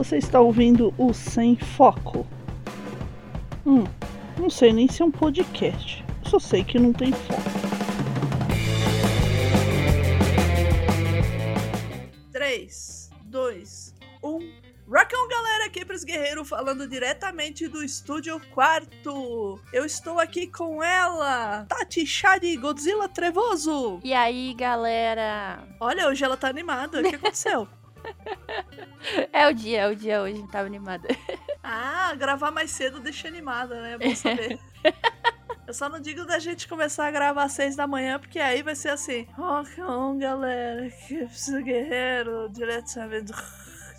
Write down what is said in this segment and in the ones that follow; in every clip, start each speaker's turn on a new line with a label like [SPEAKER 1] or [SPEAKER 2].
[SPEAKER 1] Você está ouvindo o Sem Foco. Hum, não sei nem se é um podcast. Só sei que não tem foco. 3, 2, 1. Rock on, galera, aqui pros guerreiros falando diretamente do estúdio quarto. Eu estou aqui com ela, Tati Shadi Godzilla Trevoso.
[SPEAKER 2] E aí, galera?
[SPEAKER 1] Olha, hoje ela tá animada. O que aconteceu?
[SPEAKER 2] é o dia, é o dia hoje, tava animada.
[SPEAKER 1] Ah, gravar mais cedo deixa animada, né? É bom saber. Eu só não digo da gente começar a gravar às seis da manhã, porque aí vai ser assim. Rock on, galera, que precisa guerreiro,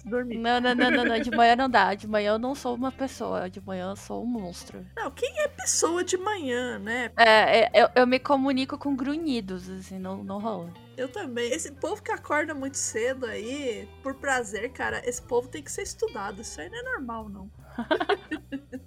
[SPEAKER 1] dormir.
[SPEAKER 2] Não, não, não, não, não, de manhã não dá. De manhã eu não sou uma pessoa, de manhã eu sou um monstro.
[SPEAKER 1] Não, quem é pessoa de manhã, né?
[SPEAKER 2] É, é eu, eu me comunico com grunhidos, assim, não, não rola.
[SPEAKER 1] Eu também. Esse povo que acorda muito cedo aí, por prazer, cara, esse povo tem que ser estudado. Isso aí não é normal, não.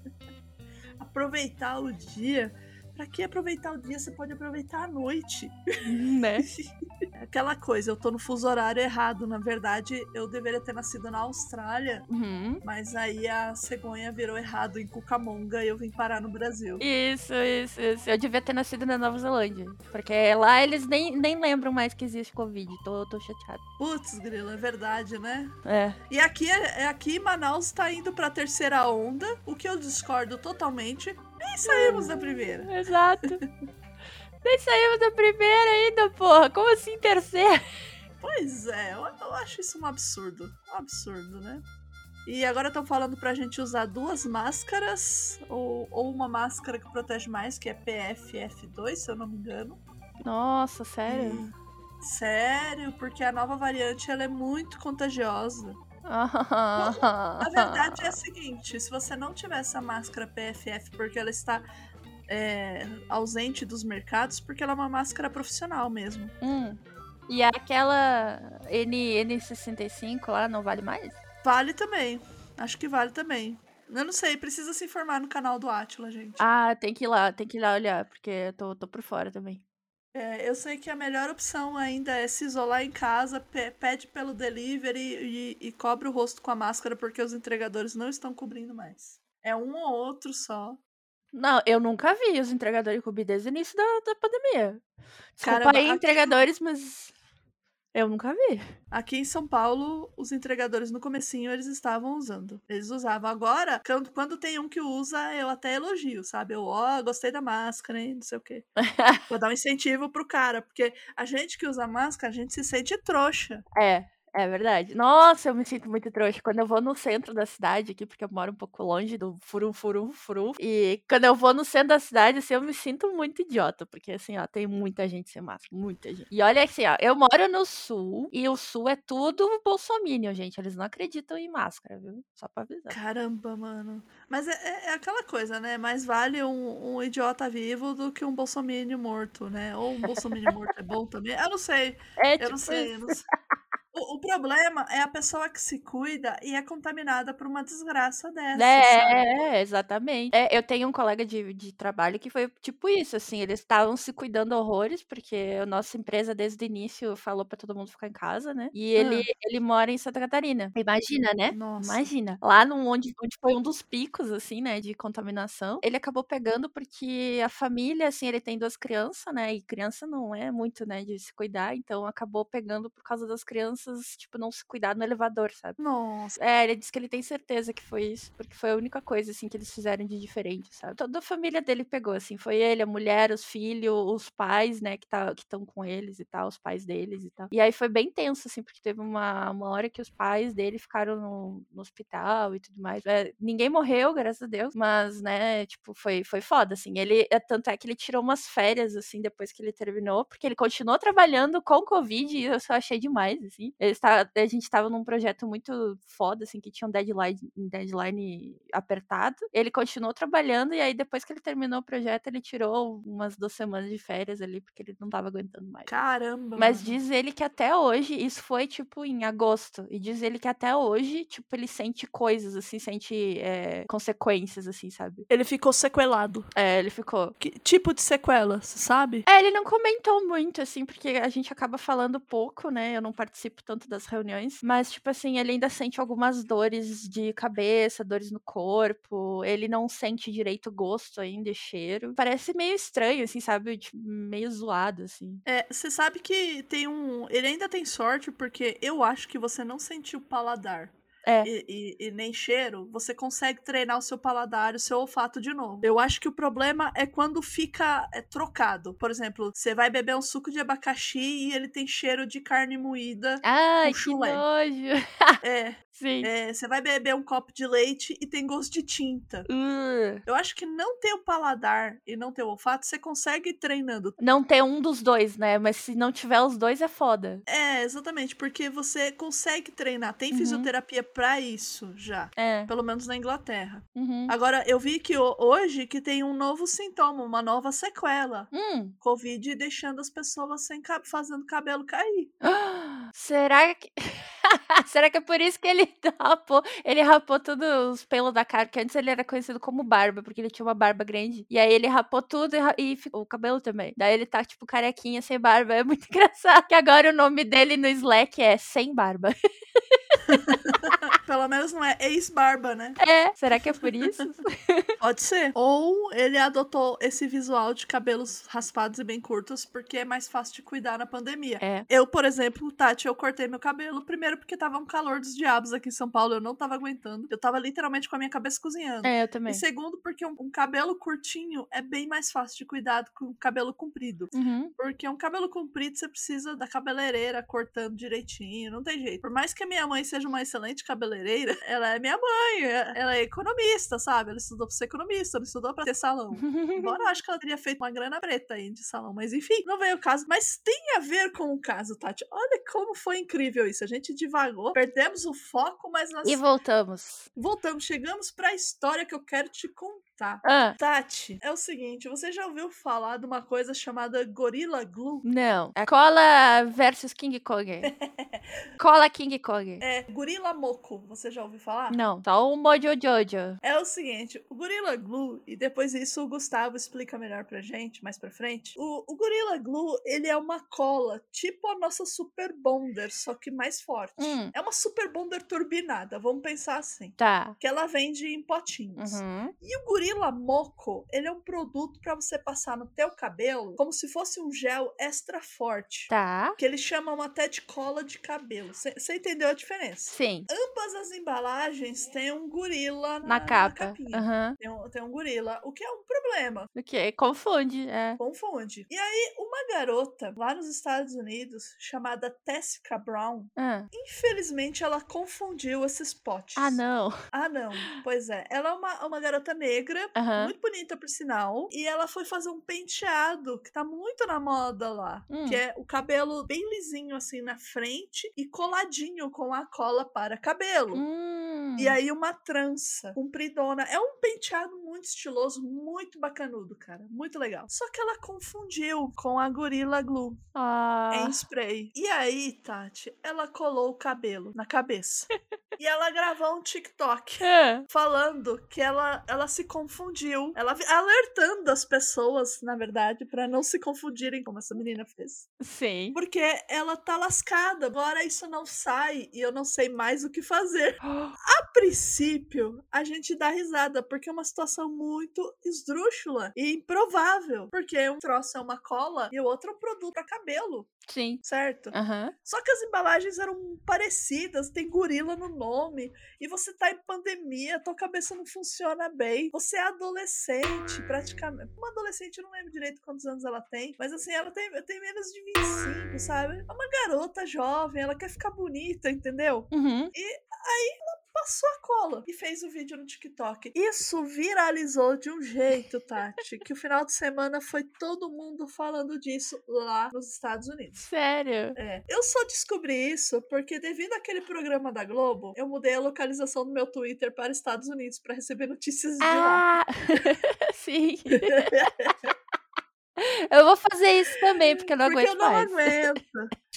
[SPEAKER 1] Aproveitar o dia. Pra que aproveitar o dia? Você pode aproveitar a noite.
[SPEAKER 2] Né?
[SPEAKER 1] Aquela coisa, eu tô no fuso horário errado. Na verdade, eu deveria ter nascido na Austrália.
[SPEAKER 2] Uhum.
[SPEAKER 1] Mas aí a cegonha virou errado em Cucamonga e eu vim parar no Brasil.
[SPEAKER 2] Isso, isso, isso. Eu devia ter nascido na Nova Zelândia. Porque lá eles nem, nem lembram mais que existe Covid. Tô, tô chateado.
[SPEAKER 1] Putz, grilo, é verdade, né?
[SPEAKER 2] É.
[SPEAKER 1] E aqui, é, aqui Manaus tá indo pra terceira onda, o que eu discordo totalmente. Nem saímos da primeira.
[SPEAKER 2] Exato. Nem saímos da primeira ainda, porra. Como assim terceira?
[SPEAKER 1] Pois é, eu, eu acho isso um absurdo. Um absurdo, né? E agora estão falando pra gente usar duas máscaras, ou, ou uma máscara que protege mais, que é PFF2, se eu não me engano.
[SPEAKER 2] Nossa, sério?
[SPEAKER 1] E, sério, porque a nova variante ela é muito contagiosa.
[SPEAKER 2] a
[SPEAKER 1] verdade é a seguinte: se você não tiver essa máscara PFF porque ela está é, ausente dos mercados, porque ela é uma máscara profissional mesmo.
[SPEAKER 2] Hum. E aquela N, N65 lá não vale mais?
[SPEAKER 1] Vale também. Acho que vale também. Eu não sei, precisa se informar no canal do Atila, gente.
[SPEAKER 2] Ah, tem que ir lá, tem que ir lá olhar, porque eu tô, tô por fora também.
[SPEAKER 1] É, eu sei que a melhor opção ainda é se isolar em casa, pede pelo delivery e, e, cobre o rosto com a máscara, porque os entregadores não estão cobrindo mais. É um ou outro só.
[SPEAKER 2] Não, eu nunca vi os entregadores cobrir desde o início da, da pandemia. Desculpa Caramba, aí, entregadores, mas eu nunca vi.
[SPEAKER 1] Aqui em São Paulo, os entregadores no comecinho eles estavam usando. Eles usavam. Agora, quando, quando tem um que usa, eu até elogio, sabe? Eu, ó, oh, gostei da máscara, hein? Não sei o quê. Vou dar um incentivo pro cara, porque a gente que usa máscara, a gente se sente trouxa.
[SPEAKER 2] É, é verdade. Nossa, eu me sinto muito trouxa quando eu vou no centro da cidade aqui, porque eu moro um pouco longe do furum, furum, furum. E quando eu vou no centro da cidade, assim, eu me sinto muito idiota, porque assim, ó, tem muita gente sem máscara, muita gente. E olha assim, ó, eu moro no sul e o sul é tudo bolsominion, gente. Eles não acreditam em máscara, viu? Só pra avisar.
[SPEAKER 1] Caramba, mano. Mas é, é, é aquela coisa, né? Mais vale um, um, idiota vivo do que um bolsominion morto, né? Ou um bolsominion morto é bom também. Eu não sei.
[SPEAKER 2] É,
[SPEAKER 1] eu
[SPEAKER 2] tipo
[SPEAKER 1] não sei, eu não sei. O, o, problema é a pessoa que se cuida e é contaminada por uma desgraça dessa.
[SPEAKER 2] É, exatamente. É, eu tenho um colega de, de trabalho que foi tipo isso, assim, eles estavam se cuidando horrores, porque a nossa empresa desde o início falou para todo mundo ficar em casa, né? E ele, ah. ele mora em Santa Catarina. Imagina, né?
[SPEAKER 1] Nossa.
[SPEAKER 2] Imagina. Lá no, onde, onde foi um dos picos, assim, né, de contaminação, ele acabou pegando porque a família, assim, ele tem duas crianças, né? E criança não é muito, né, de se cuidar, então acabou pegando por causa das crianças crianças, tipo, não se cuidar no elevador, sabe?
[SPEAKER 1] Nossa.
[SPEAKER 2] É, ele disse que ele tem certeza que foi isso, porque foi a única coisa, assim, que eles fizeram de diferente, sabe? Toda a família dele pegou, assim, foi ele, a mulher, os filhos, os pais, né, que tá, estão com eles e tal, os pais deles e tal. E aí foi bem tenso, assim, porque teve uma, uma hora que os pais dele ficaram no, no hospital e tudo mais. É, ninguém morreu, graças a Deus, mas, né, tipo, foi, foi foda, assim. Ele, é, tanto é que ele tirou umas férias, assim, depois que ele terminou, porque ele continuou trabalhando com Covid e eu só achei demais, assim. Tá, a gente estava num projeto muito foda, assim, que tinha um deadline, deadline apertado. Ele continuou trabalhando e aí depois que ele terminou o projeto, ele tirou umas duas semanas de férias ali, porque ele não tava aguentando mais.
[SPEAKER 1] Caramba!
[SPEAKER 2] Mas
[SPEAKER 1] mano.
[SPEAKER 2] diz ele que até hoje, isso foi, tipo, em agosto, e diz ele que até hoje, tipo, ele sente coisas, assim, sente é, consequências, assim, sabe?
[SPEAKER 1] Ele ficou sequelado.
[SPEAKER 2] É, ele ficou.
[SPEAKER 1] Que tipo de sequela, você sabe?
[SPEAKER 2] É, ele não comentou muito, assim, porque a gente acaba falando pouco, né? Eu não participo tanto das reuniões. Mas, tipo assim, ele ainda sente algumas dores de cabeça, dores no corpo. Ele não sente direito gosto ainda e cheiro. Parece meio estranho, assim, sabe? Tipo, meio zoado, assim.
[SPEAKER 1] É, você sabe que tem um. Ele ainda tem sorte, porque eu acho que você não sentiu paladar.
[SPEAKER 2] É.
[SPEAKER 1] E, e- e nem cheiro, você consegue treinar o seu paladar, o seu olfato de novo. Eu acho que o problema é quando fica é, trocado. Por exemplo, você vai beber um suco de abacaxi e ele tem cheiro de carne moída.
[SPEAKER 2] Ai,
[SPEAKER 1] com
[SPEAKER 2] que
[SPEAKER 1] chulé.
[SPEAKER 2] nojo.
[SPEAKER 1] É,
[SPEAKER 2] Sim.
[SPEAKER 1] é, você vai beber um copo de leite e tem gosto de tinta.
[SPEAKER 2] Uh,
[SPEAKER 1] Eu acho que não ter o paladar e não ter o olfato, você consegue ir treinando.
[SPEAKER 2] Não ter um dos dois, né? Mas se não tiver os dois, é foda.
[SPEAKER 1] É, exatamente, porque você consegue treinar. Tem
[SPEAKER 2] Uhum.
[SPEAKER 1] fisioterapia pra isso já.
[SPEAKER 2] É.
[SPEAKER 1] Pelo menos na Inglaterra.
[SPEAKER 2] Uhum.
[SPEAKER 1] Agora, eu vi que ho- hoje que tem um novo sintoma, uma nova sequela.
[SPEAKER 2] Hum.
[SPEAKER 1] Covid deixando as pessoas sem fazendo cabelo cair.
[SPEAKER 2] Será que. Será que é por isso que ele rapou? Ele rapou todos os pelos da cara, que antes ele era conhecido como barba, porque ele tinha uma barba grande. E aí ele rapou tudo e, e ficou o cabelo também. Daí ele tá, tipo, carequinha, sem barba. É muito engraçado. Que agora o nome dele no Slack é Sem Barba.
[SPEAKER 1] Pelo menos não é ex-barba, né?
[SPEAKER 2] É. Será que é por isso?
[SPEAKER 1] Pode ser. Ou ele adotou esse visual de cabelos raspados e bem curtos porque é mais fácil de cuidar na pandemia.
[SPEAKER 2] É.
[SPEAKER 1] Eu, por exemplo, Tati, eu cortei meu cabelo primeiro porque tava um calor dos diabos aqui em São Paulo, eu não tava aguentando. Eu tava literalmente com a minha cabeça cozinhando.
[SPEAKER 2] É, eu também.
[SPEAKER 1] E segundo, porque um, um cabelo curtinho é bem mais fácil de cuidar do que um cabelo comprido.
[SPEAKER 2] Uhum.
[SPEAKER 1] Porque um cabelo comprido você precisa da cabeleireira cortando direitinho, não tem jeito. Por mais que a minha mãe seja uma excelente cabeleireira, ela é minha mãe, é- ela é economista, sabe? Ela estudou pra ser economista, não estudou pra ter salão. Embora eu acho que ela teria feito uma grana preta aí de salão, mas enfim, não veio o caso. Mas tem a ver com o caso, Tati. Olha como foi incrível isso. A gente divagou, perdemos o foco, mas nós
[SPEAKER 2] E voltamos.
[SPEAKER 1] voltamos, chegamos pra história que eu quero te contar.
[SPEAKER 2] Ah,
[SPEAKER 1] Tati, é o seguinte, você já ouviu falar de uma coisa chamada Gorilla Glue?
[SPEAKER 2] não. É Cola versus King Kong. Cola King Kong.
[SPEAKER 1] É Gorilla Moco, você já ouviu falar?
[SPEAKER 2] Não, só o Mojo Jojo.
[SPEAKER 1] É o seguinte, o Gorilla Glue, e depois isso o Gustavo explica melhor pra gente, mais pra frente. O, o Gorilla Glue, ele é uma cola, tipo a nossa Super Bonder, só que mais forte.
[SPEAKER 2] Hum.
[SPEAKER 1] É uma Super Bonder turbinada, vamos pensar assim.
[SPEAKER 2] Tá.
[SPEAKER 1] Que ela vende em potinhos.
[SPEAKER 2] Uhum.
[SPEAKER 1] E o Gorilla Moco, ele é um produto pra você passar no teu cabelo como se fosse um gel extra forte.
[SPEAKER 2] Tá.
[SPEAKER 1] Que eles chamam até de cola de cabelo. Você entendeu a diferença?
[SPEAKER 2] Sim.
[SPEAKER 1] Ambas as embalagens têm um gorila na,
[SPEAKER 2] Na capa.
[SPEAKER 1] capinha.
[SPEAKER 2] Aham.
[SPEAKER 1] Tem, um, tem um gorila, o que é um problema.
[SPEAKER 2] Ok, confunde. É.
[SPEAKER 1] Confunde. E aí, uma garota lá nos Estados Unidos, chamada Tessica Brown,
[SPEAKER 2] Ah.
[SPEAKER 1] infelizmente ela confundiu esses potes.
[SPEAKER 2] Ah, não.
[SPEAKER 1] Ah, não. Pois é. Ela é uma, uma garota negra, Muito bonita por sinal, e ela foi fazer um penteado que tá muito na moda lá,
[SPEAKER 2] Hum.
[SPEAKER 1] que é o cabelo bem lisinho assim na frente e coladinho com a cola para cabelo.
[SPEAKER 2] Hum.
[SPEAKER 1] E aí uma trança compridona. É um penteado muito estiloso, muito bacanudo, cara. Muito legal. Só que ela confundiu com a Gorilla Glue
[SPEAKER 2] Ah.
[SPEAKER 1] em spray. E aí, Tati, ela colou o cabelo na cabeça. e ela gravou um TikTok
[SPEAKER 2] Ah.
[SPEAKER 1] falando que ela, ela se confundiu. Ela alertando as pessoas, na verdade, pra não se confundirem como essa menina fez.
[SPEAKER 2] Sim.
[SPEAKER 1] Porque ela tá lascada. Agora isso não sai e eu não sei mais o que fazer. A princípio, a gente dá risada, porque é uma situação muito esdrúxula e improvável. Porque um troço é uma cola e o outro é um produto pra cabelo,
[SPEAKER 2] Sim.
[SPEAKER 1] certo?
[SPEAKER 2] Aham.
[SPEAKER 1] Só que as embalagens eram parecidas, tem gorila no nome, e você tá em pandemia, tua cabeça não funciona bem. Você é adolescente, praticamente. Uma adolescente, eu não lembro direito quantos anos ela tem, mas assim, ela tem, tem menos de 25, sabe? É uma garota jovem, ela quer ficar bonita, entendeu?
[SPEAKER 2] Uhum.
[SPEAKER 1] Passou a cola e fez o vídeo no TikTok. Isso viralizou de um jeito, Tati, que o final de semana foi todo mundo falando disso lá nos Estados Unidos.
[SPEAKER 2] Sério?
[SPEAKER 1] É. Eu só descobri isso porque, devido àquele programa da Globo, eu mudei a localização do meu Twitter para Estados Unidos para receber notícias de lá.
[SPEAKER 2] Ah! Sim. Eu vou fazer isso também, porque eu não
[SPEAKER 1] porque
[SPEAKER 2] aguento
[SPEAKER 1] eu não
[SPEAKER 2] mais.
[SPEAKER 1] aguento.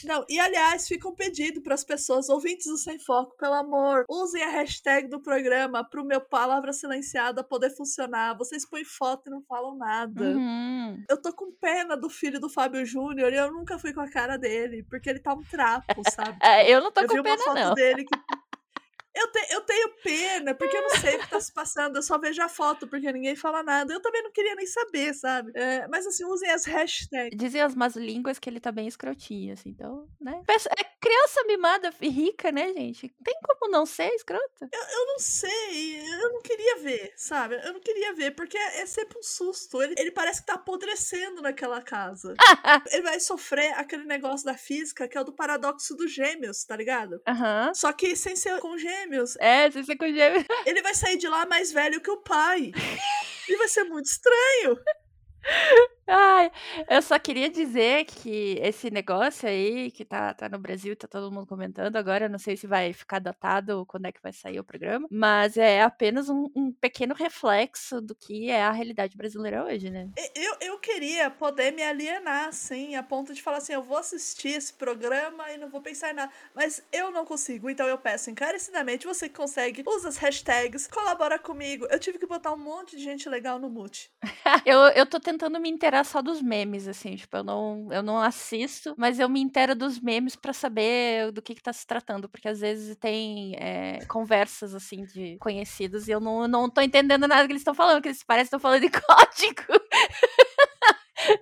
[SPEAKER 1] Não, e aliás, fica um pedido para as pessoas, ouvintes do Sem Foco, pelo amor, usem a hashtag do programa pro meu palavra silenciada poder funcionar. Vocês põem foto e não falam nada.
[SPEAKER 2] Uhum.
[SPEAKER 1] Eu tô com pena do filho do Fábio Júnior e eu nunca fui com a cara dele, porque ele tá um trapo, sabe?
[SPEAKER 2] É, eu não tô
[SPEAKER 1] eu
[SPEAKER 2] com
[SPEAKER 1] vi uma
[SPEAKER 2] pena,
[SPEAKER 1] foto
[SPEAKER 2] não.
[SPEAKER 1] dele que. Eu, te- eu tenho pena, porque eu não sei o que tá se passando, eu só vejo a foto, porque ninguém fala nada. Eu também não queria nem saber, sabe? É, mas assim, usem as hashtags.
[SPEAKER 2] Dizem as más línguas que ele tá bem escrotinho, assim, então, né? É criança mimada e rica, né, gente? Tem como não ser escrota?
[SPEAKER 1] Eu não sei, eu não queria ver, sabe? Eu não queria ver, porque é sempre um susto. Ele, ele parece que tá apodrecendo naquela casa. ele vai sofrer aquele negócio da física que é o do paradoxo dos gêmeos, tá ligado?
[SPEAKER 2] Aham.
[SPEAKER 1] Só que sem ser com gêmeos.
[SPEAKER 2] É, se você com gêmeo.
[SPEAKER 1] Ele vai sair de lá mais velho que o pai. E vai ser muito estranho.
[SPEAKER 2] Ai, eu só queria dizer que esse negócio aí que tá, tá no Brasil, tá todo mundo comentando agora, eu não sei se vai ficar datado ou quando é que vai sair o programa, mas é apenas um, um pequeno reflexo do que é a realidade brasileira hoje, né?
[SPEAKER 1] Eu, eu queria poder me alienar, assim, a ponto de falar assim: eu vou assistir esse programa e não vou pensar em nada. Mas eu não consigo, então eu peço encarecidamente: você que consegue, usa as hashtags, colabora comigo. Eu tive que botar um monte de gente legal no mute.
[SPEAKER 2] Eu, eu tô tentando me inteirar só dos memes, assim, tipo, eu não, eu não assisto, mas eu me inteiro dos memes pra saber do que que tá se tratando, porque às vezes tem é, conversas, assim, de conhecidos e eu não, não tô entendendo nada que eles estão falando, que eles parecem que estão falando de código.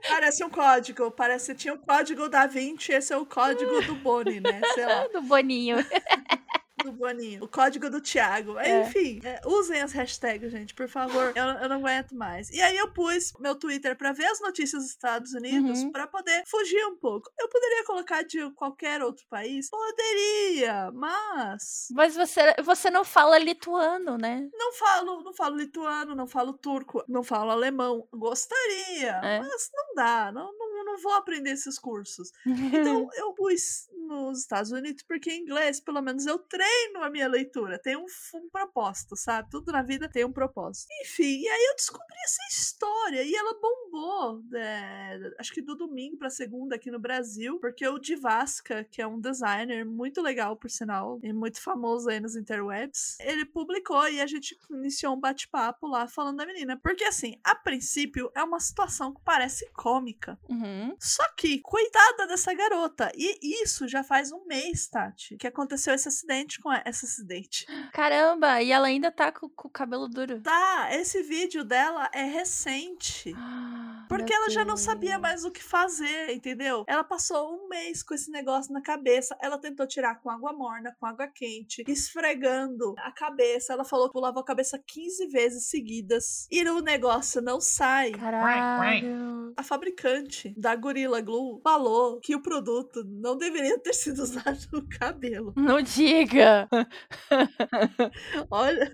[SPEAKER 1] Parece um código, parece que tinha o código da 20, esse é o código do Boni, né? Sei lá.
[SPEAKER 2] do Boninho.
[SPEAKER 1] do Boninho. O código do Thiago.
[SPEAKER 2] É.
[SPEAKER 1] Enfim, é, usem as hashtags, gente, por favor. Eu, eu não aguento mais. E aí eu pus meu Twitter pra ver as notícias dos Estados Unidos
[SPEAKER 2] Uhum.
[SPEAKER 1] pra poder fugir um pouco. Eu poderia colocar de qualquer outro país? Poderia, mas
[SPEAKER 2] Mas você, você não fala lituano, né?
[SPEAKER 1] não falo, não falo lituano, não falo turco, não falo alemão. Gostaria,
[SPEAKER 2] É.
[SPEAKER 1] mas não dá, não, não, não vou aprender esses cursos. Então eu pus nos Estados Unidos porque em inglês, pelo menos eu treino a minha leitura. Tem um, um propósito, sabe? Tudo na vida tem um propósito. Enfim, e aí eu descobri essa história e ela bombou. é, acho que do domingo pra segunda aqui no Brasil, porque o Divasca, que é um designer muito legal, por sinal, e muito famoso aí nos interwebs, ele publicou e a gente iniciou um bate-papo lá falando da menina. Porque assim, a princípio é uma situação que parece cômica.
[SPEAKER 2] Uhum.
[SPEAKER 1] Só que, coitada dessa garota. E isso já faz um mês, Tati, que aconteceu esse acidente com ela. Esse acidente.
[SPEAKER 2] Caramba, e ela ainda tá com, com o cabelo duro.
[SPEAKER 1] Tá, esse vídeo dela é recente. Porque ela já não sabia mais o que fazer, entendeu? Ela passou um mês com esse negócio na cabeça. Ela tentou tirar com água morna, com água quente, esfregando a cabeça. Ela falou que lavou a cabeça 15 vezes seguidas. E o negócio não sai.
[SPEAKER 2] Caralho.
[SPEAKER 1] A fabricante da Gorilla Glue falou que o produto não deveria ter sido usado no cabelo.
[SPEAKER 2] Não diga.
[SPEAKER 1] Olha,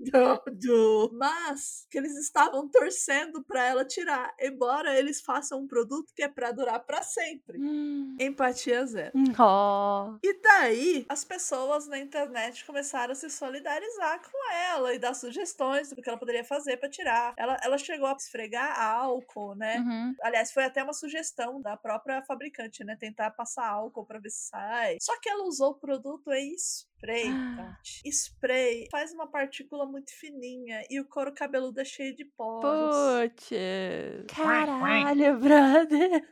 [SPEAKER 1] do, mas que eles estavam torcendo pra ela tirar, embora eles façam um produto que é pra durar pra sempre.
[SPEAKER 2] Hum.
[SPEAKER 1] Empatia zero.
[SPEAKER 2] Ó.
[SPEAKER 1] E daí, as pessoas na internet começaram a se solidarizar com ela e dar sugestões do que ela poderia fazer pra tirar. Ela, ela chegou a esfregar álcool, né?
[SPEAKER 2] Uhum.
[SPEAKER 1] Aliás, foi até uma sugestão da própria fabricante, né? Tentar passar álcool pra ver se sai. Só que ela usou o produto em spray, Tati. Spray faz uma partícula muito fininha e o couro cabeludo é cheio de poros.
[SPEAKER 2] Putz. Caralho, brother.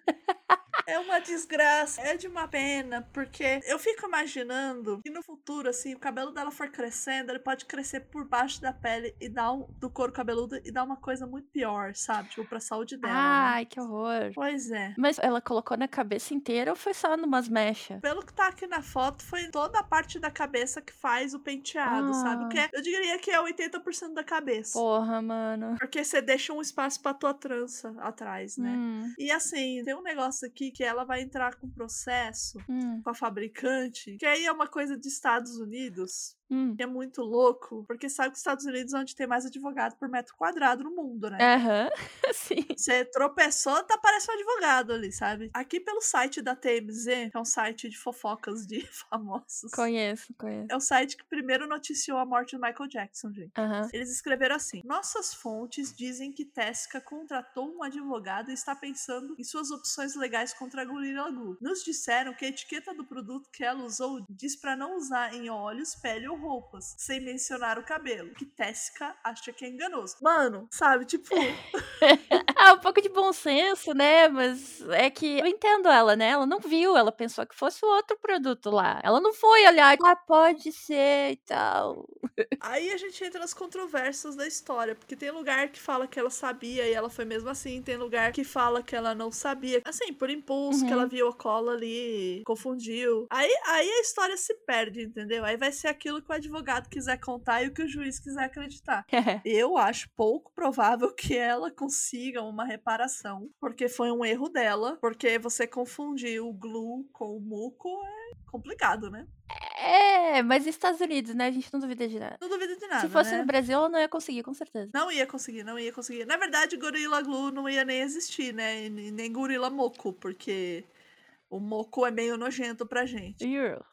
[SPEAKER 1] É uma desgraça, é de uma pena, porque eu fico imaginando que no futuro, assim, o cabelo dela for crescendo, ele pode crescer por baixo da pele e dar um, do couro cabeludo e dar uma coisa muito pior, sabe? Tipo, pra saúde dela. né?
[SPEAKER 2] Ai, que horror.
[SPEAKER 1] Pois é.
[SPEAKER 2] Mas ela colocou na cabeça inteira ou foi só numas mechas?
[SPEAKER 1] Pelo que tá aqui na foto, foi toda a parte da cabeça que faz o penteado, sabe? O que é, eu diria que é 80% da cabeça.
[SPEAKER 2] Porra, mano.
[SPEAKER 1] Porque você deixa um espaço pra tua trança atrás, né?
[SPEAKER 2] Hum,
[SPEAKER 1] E assim, tem um negócio aqui que ela vai entrar com processo
[SPEAKER 2] hum.
[SPEAKER 1] com a fabricante, que aí é uma coisa de Estados Unidos.
[SPEAKER 2] Hum.
[SPEAKER 1] é muito louco, porque sabe que os Estados Unidos é onde tem mais advogado por metro quadrado no mundo, né?
[SPEAKER 2] Aham, sim.
[SPEAKER 1] Você tropeçou, tá parece um advogado ali, sabe? Aqui pelo site da TMZ, que é um site de fofocas de famosos.
[SPEAKER 2] Conheço, conheço.
[SPEAKER 1] É o site que primeiro noticiou a morte do Michael Jackson, gente.
[SPEAKER 2] Aham.
[SPEAKER 1] Eles escreveram assim: Nossas fontes dizem que Tesca contratou um advogado e está pensando em suas opções legais contra a Gorilla Glue. Nos disseram que a etiqueta do produto que ela usou diz para não usar em olhos, pele ou roupas, sem mencionar o cabelo. Que Tesca acha que é enganoso. Mano, sabe, tipo,
[SPEAKER 2] Ah, um pouco de bom senso, né? Mas é que eu entendo ela, né? Ela não viu, ela pensou que fosse o outro produto lá. Ela não foi olhar, ah, pode ser e tal.
[SPEAKER 1] Aí a gente entra nas controvérsias da história, porque tem lugar que fala que ela sabia e ela foi mesmo assim, tem lugar que fala que ela não sabia, assim, por impulso, que
[SPEAKER 2] Uhum.
[SPEAKER 1] ela viu a cola ali, confundiu. Aí, aí a história se perde, entendeu? Aí vai ser aquilo que o advogado quiser contar e o que o juiz quiser acreditar. Eu acho pouco provável que ela consiga uma reparação, porque foi um erro dela, porque você confundir o glue com o muco é complicado, né?
[SPEAKER 2] É, mas Estados Unidos, né? A gente não duvida de nada.
[SPEAKER 1] Não duvido de nada,
[SPEAKER 2] Se fosse
[SPEAKER 1] né?
[SPEAKER 2] no Brasil, ela não ia conseguir, com certeza.
[SPEAKER 1] Não ia conseguir, não ia conseguir. Na verdade, Gorilla Glue não ia nem existir, né? E nem Gorilla Moco, porque o moco é meio nojento pra gente.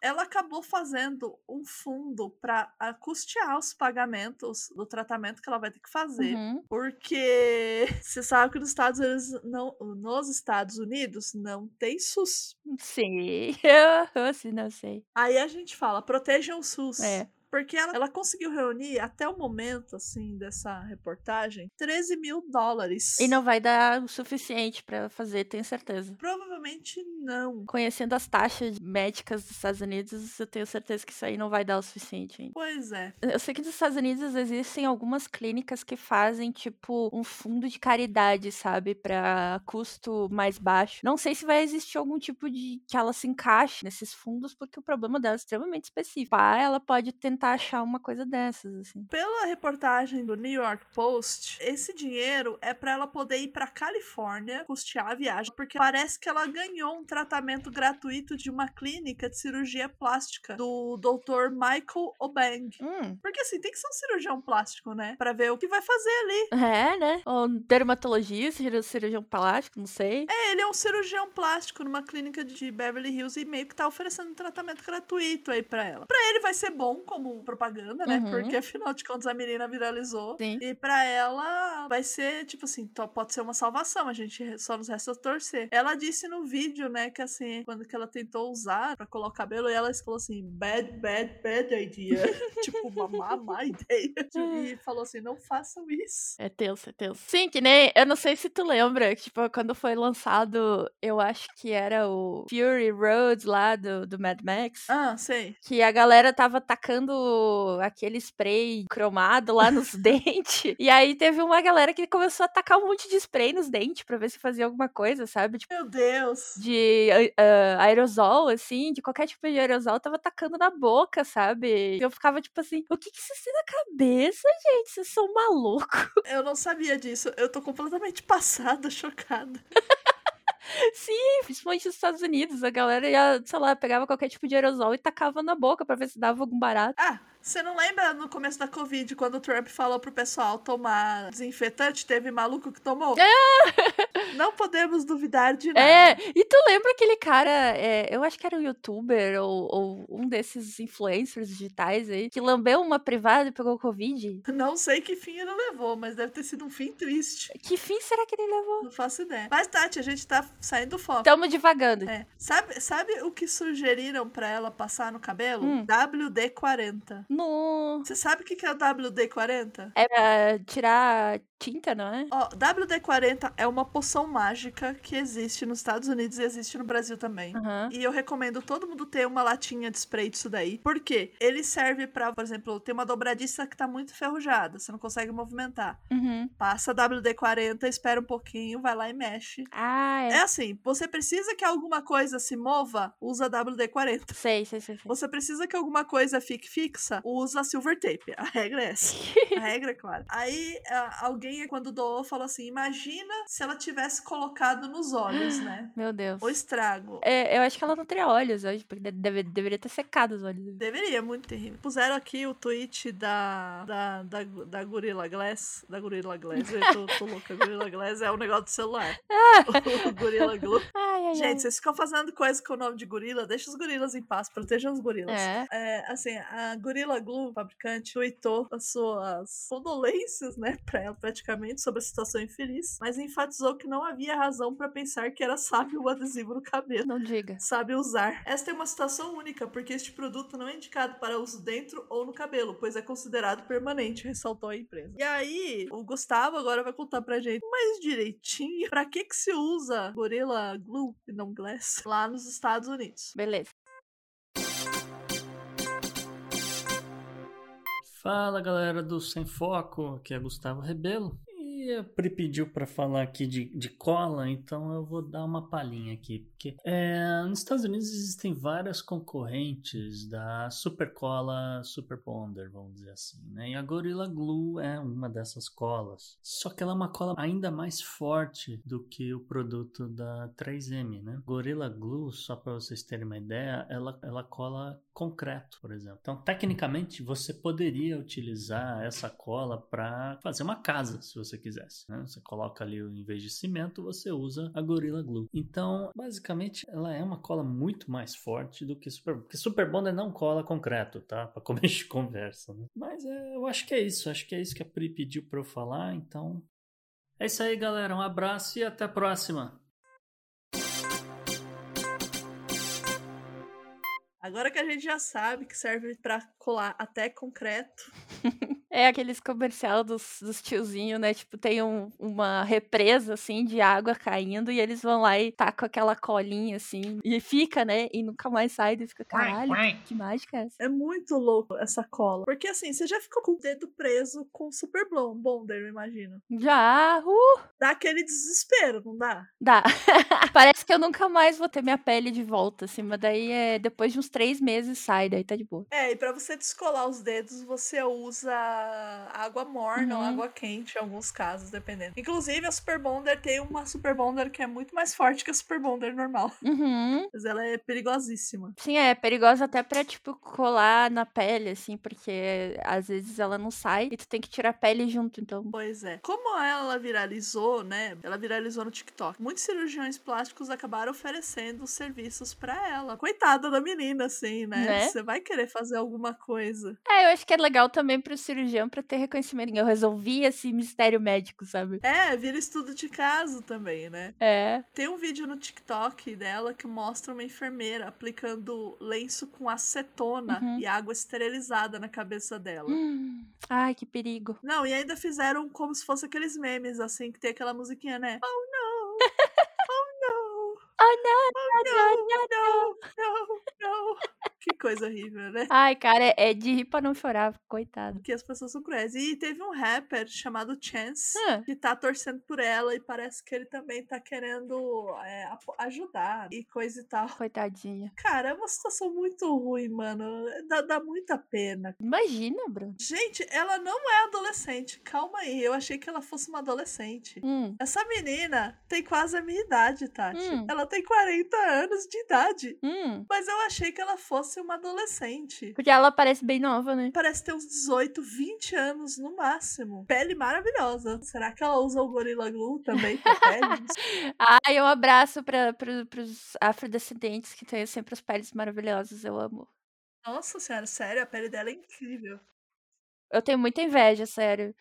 [SPEAKER 1] Ela acabou fazendo um fundo pra ah, custear os pagamentos do tratamento que ela vai ter que fazer.
[SPEAKER 2] Uhum.
[SPEAKER 1] Porque você sabe que nos Estados Unidos não, nos Estados Unidos não tem SUS.
[SPEAKER 2] Sim. Eu sim, não sei.
[SPEAKER 1] Aí a gente fala, protejam o SUS.
[SPEAKER 2] É.
[SPEAKER 1] Porque ela, ela conseguiu reunir, até o momento, assim, dessa reportagem, 13 mil dólares.
[SPEAKER 2] E não vai dar o suficiente pra fazer, tenho certeza.
[SPEAKER 1] Provavelmente não.
[SPEAKER 2] Conhecendo as taxas médicas dos Estados Unidos, eu tenho certeza que isso aí não vai dar o suficiente ainda.
[SPEAKER 1] Pois é.
[SPEAKER 2] Eu sei que nos Estados Unidos existem algumas clínicas que fazem, tipo, um fundo de caridade, sabe? Pra custo mais baixo. Não sei se vai existir algum tipo de. que ela se encaixe nesses fundos, porque o problema dela é extremamente específico. Ah, ela pode tentar achar uma coisa dessas, assim.
[SPEAKER 1] Pela reportagem do New York Post, esse dinheiro é pra ela poder ir pra Califórnia custear a viagem, porque parece que ela ganhou um tratamento gratuito de uma clínica de cirurgia plástica do Dr. Michael Obang.
[SPEAKER 2] Hum.
[SPEAKER 1] Porque assim, tem que ser um cirurgião plástico, né? Pra ver o que vai fazer ali.
[SPEAKER 2] É, né? Ou dermatologista, cir- cirurgião plástico, não sei.
[SPEAKER 1] É, ele é um cirurgião plástico numa clínica de Beverly Hills e meio que tá oferecendo um tratamento gratuito aí pra ela. Pra ele vai ser bom como propaganda, né?
[SPEAKER 2] Uhum.
[SPEAKER 1] Porque afinal de contas a menina viralizou.
[SPEAKER 2] Sim.
[SPEAKER 1] E pra ela vai ser, tipo assim, pode ser uma salvação, a gente só nos resta torcer. Ela disse no vídeo, né, que assim, quando que ela tentou usar pra colocar o cabelo, ela falou assim, bad, bad, bad idea. tipo, uma má, má ideia. E falou assim, não façam isso.
[SPEAKER 2] É tenso, é tenso. Sim, que nem. Eu não sei se tu lembra, tipo, quando foi lançado, eu acho que era o Fury Road lá do, do Mad Max.
[SPEAKER 1] Ah, sei.
[SPEAKER 2] Que a galera tava tacando aquele spray cromado lá nos dentes. E aí teve uma galera que começou a tacar um monte de spray nos dentes pra ver se fazia alguma coisa, sabe? Tipo,
[SPEAKER 1] Meu Deus.
[SPEAKER 2] de ah, aerosol, assim, de qualquer tipo de aerosol, tava tacando na boca, sabe? E eu ficava tipo assim, o que que vocês têm na cabeça, gente? Vocês são malucos.
[SPEAKER 1] Eu não sabia disso. Eu tô completamente passada, chocada.
[SPEAKER 2] Sim, principalmente nos Estados Unidos, a galera ia, sei lá, pegava qualquer tipo de aerosol e tacava na boca pra ver se dava algum barato.
[SPEAKER 1] Ah, você não lembra no começo da Covid, quando o Trump falou pro pessoal tomar desinfetante? Teve maluco que tomou? Não podemos duvidar de nada.
[SPEAKER 2] É, e tu lembra aquele cara, é, eu acho que era um youtuber ou, ou um desses influencers digitais aí, que lambeu uma privada e pegou Covid?
[SPEAKER 1] Não sei que fim ele levou, mas deve ter sido um fim triste.
[SPEAKER 2] Que fim será que ele levou?
[SPEAKER 1] Não faço ideia. Mas, Tati, a gente tá saindo do foco.
[SPEAKER 2] Tamo divagando.
[SPEAKER 1] É. Sabe, sabe o que sugeriram pra ela passar no cabelo?
[SPEAKER 2] Hum.
[SPEAKER 1] WD-40.
[SPEAKER 2] No...
[SPEAKER 1] Você sabe o que é o WD-40?
[SPEAKER 2] É pra tirar tinta, não é?
[SPEAKER 1] Ó, WD-40 é uma poção mágica que existe nos Estados Unidos e existe no Brasil também.
[SPEAKER 2] Aham.
[SPEAKER 1] E eu recomendo todo mundo ter uma latinha de spray disso daí. Por quê? Ele serve pra, por exemplo, ter uma dobradiça que tá muito enferrujada, você não consegue movimentar.
[SPEAKER 2] Uhum.
[SPEAKER 1] Passa WD-40, espera um pouquinho, vai lá e mexe.
[SPEAKER 2] Ah, é.
[SPEAKER 1] É assim, você precisa que alguma coisa se mova, usa WD-40.
[SPEAKER 2] Sei, sei, sei, sei.
[SPEAKER 1] Você precisa que alguma coisa fique fixa, usa silver tape. A regra é essa. A regra é clara. Aí alguém, quando doou, falou assim: imagina se ela tivesse colocado nos olhos, né?
[SPEAKER 2] Meu Deus.
[SPEAKER 1] O estrago.
[SPEAKER 2] É, eu acho que ela não teria olhos hoje, porque deve, deveria ter secado os olhos.
[SPEAKER 1] Deveria, muito terrível. Puseram aqui o tweet da, da, da, da Gorilla Glass. Da Gorilla Glass. Eu tô, tô louca. Gorilla Glass é o um negócio do celular. o Gorilla Glue.
[SPEAKER 2] Ai, ai,
[SPEAKER 1] Gente, vocês ficam fazendo coisa com o nome de gorila, deixa os gorilas em paz, protejam os gorilas.
[SPEAKER 2] É.
[SPEAKER 1] é assim, a Gorilla Glue, fabricante, tweetou as suas condolências, né, pra ela praticamente sobre a situação infeliz, mas enfatizou que não havia razão para pensar que era sábio o adesivo no cabelo.
[SPEAKER 2] Não diga.
[SPEAKER 1] Sabe usar. Esta é uma situação única, porque este produto não é indicado para uso dentro ou no cabelo, pois é considerado permanente, ressaltou a empresa. E aí, o Gustavo agora vai contar pra gente mais direitinho para que que se usa Gorilla Glue e não Glass lá nos Estados Unidos.
[SPEAKER 2] Beleza.
[SPEAKER 3] Fala galera do Sem Foco, aqui é Gustavo Rebelo a Pri pediu para falar aqui de, de cola, então eu vou dar uma palhinha aqui. Porque é, nos Estados Unidos existem várias concorrentes da Super Cola Super Bonder, vamos dizer assim. Né? E a Gorilla Glue é uma dessas colas. Só que ela é uma cola ainda mais forte do que o produto da 3M. Né? Gorilla Glue, só para vocês terem uma ideia, ela, ela cola concreto, por exemplo. Então, tecnicamente, você poderia utilizar essa cola para fazer uma casa, se você quisesse. Né? Você coloca ali, em vez de cimento, você usa a Gorilla Glue. Então, basicamente, ela é uma cola muito mais forte do que Super Porque Super Bonder não cola concreto, tá? Para começo de conversa. Né? Mas é, eu acho que é isso. Acho que é isso que a Pri pediu para eu falar. Então, é isso aí, galera. Um abraço e até a próxima.
[SPEAKER 1] Agora que a gente já sabe que serve para colar até concreto.
[SPEAKER 2] É aqueles comercial dos, dos tiozinhos, né? Tipo, tem um, uma represa, assim, de água caindo e eles vão lá e tacam aquela colinha, assim, e fica, né? E nunca mais sai e fica, caralho, que mágica é essa?
[SPEAKER 1] É muito louco essa cola. Porque, assim, você já ficou com o dedo preso com Super Bonder, eu imagino.
[SPEAKER 2] Já, uh!
[SPEAKER 1] Dá aquele desespero, não dá?
[SPEAKER 2] Dá. Parece que eu nunca mais vou ter minha pele de volta, assim, mas daí é depois de uns três meses sai, daí tá de boa.
[SPEAKER 1] É, e pra você descolar os dedos, você usa água morna uhum. ou água quente em alguns casos, dependendo. Inclusive, a Super Bonder tem uma Super Bonder que é muito mais forte que a Super Bonder normal.
[SPEAKER 2] Uhum.
[SPEAKER 1] Mas ela é perigosíssima.
[SPEAKER 2] Sim, é perigosa até pra, tipo, colar na pele, assim, porque às vezes ela não sai e tu tem que tirar a pele junto, então.
[SPEAKER 1] Pois é. Como ela viralizou, né? Ela viralizou no TikTok. Muitos cirurgiões plásticos acabaram oferecendo serviços para ela. Coitada da menina, assim, né? né? Você vai querer fazer alguma coisa.
[SPEAKER 2] É, eu acho que é legal também pro cirurgião para ter reconhecimento. Eu resolvi esse mistério médico, sabe?
[SPEAKER 1] É, vira estudo de caso também, né?
[SPEAKER 2] É.
[SPEAKER 1] Tem um vídeo no TikTok dela que mostra uma enfermeira aplicando lenço com acetona uhum. e água esterilizada na cabeça dela.
[SPEAKER 2] Hum. Ai, que perigo.
[SPEAKER 1] Não, e ainda fizeram como se fosse aqueles memes, assim, que tem aquela musiquinha, né? Oh, não! Oh, não!
[SPEAKER 2] oh, não!
[SPEAKER 1] Oh, não! Não! Não! Não! Que coisa horrível, né?
[SPEAKER 2] Ai, cara, é de rir pra não chorar, coitado.
[SPEAKER 1] Que as pessoas são cruéis. E teve um rapper chamado Chance
[SPEAKER 2] ah.
[SPEAKER 1] que tá torcendo por ela e parece que ele também tá querendo é, ajudar e coisa e tal.
[SPEAKER 2] Coitadinha.
[SPEAKER 1] Cara, é uma situação muito ruim, mano. Dá, dá muita pena.
[SPEAKER 2] Imagina, Bruno.
[SPEAKER 1] Gente, ela não é adolescente. Calma aí. Eu achei que ela fosse uma adolescente.
[SPEAKER 2] Hum.
[SPEAKER 1] Essa menina tem quase a minha idade, Tati.
[SPEAKER 2] Hum.
[SPEAKER 1] Ela tem 40 anos de idade.
[SPEAKER 2] Hum.
[SPEAKER 1] Mas eu achei que ela fosse uma adolescente.
[SPEAKER 2] Porque ela parece bem nova, né?
[SPEAKER 1] Parece ter uns 18, 20 anos no máximo. Pele maravilhosa. Será que ela usa o Gorilla Glue também pra pele?
[SPEAKER 2] Ai, um abraço pra, pra, pros afrodescendentes que têm sempre as peles maravilhosas. Eu amo.
[SPEAKER 1] Nossa senhora, sério, a pele dela é incrível.
[SPEAKER 2] Eu tenho muita inveja, sério.